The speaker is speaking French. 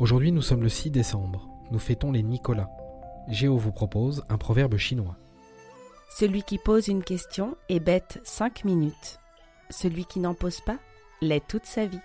Aujourd'hui nous sommes le 6 décembre, nous fêtons les Nicolas. Géo vous propose un proverbe chinois. Celui qui pose une question est bête 5 minutes. Celui qui n'en pose pas l'est toute sa vie.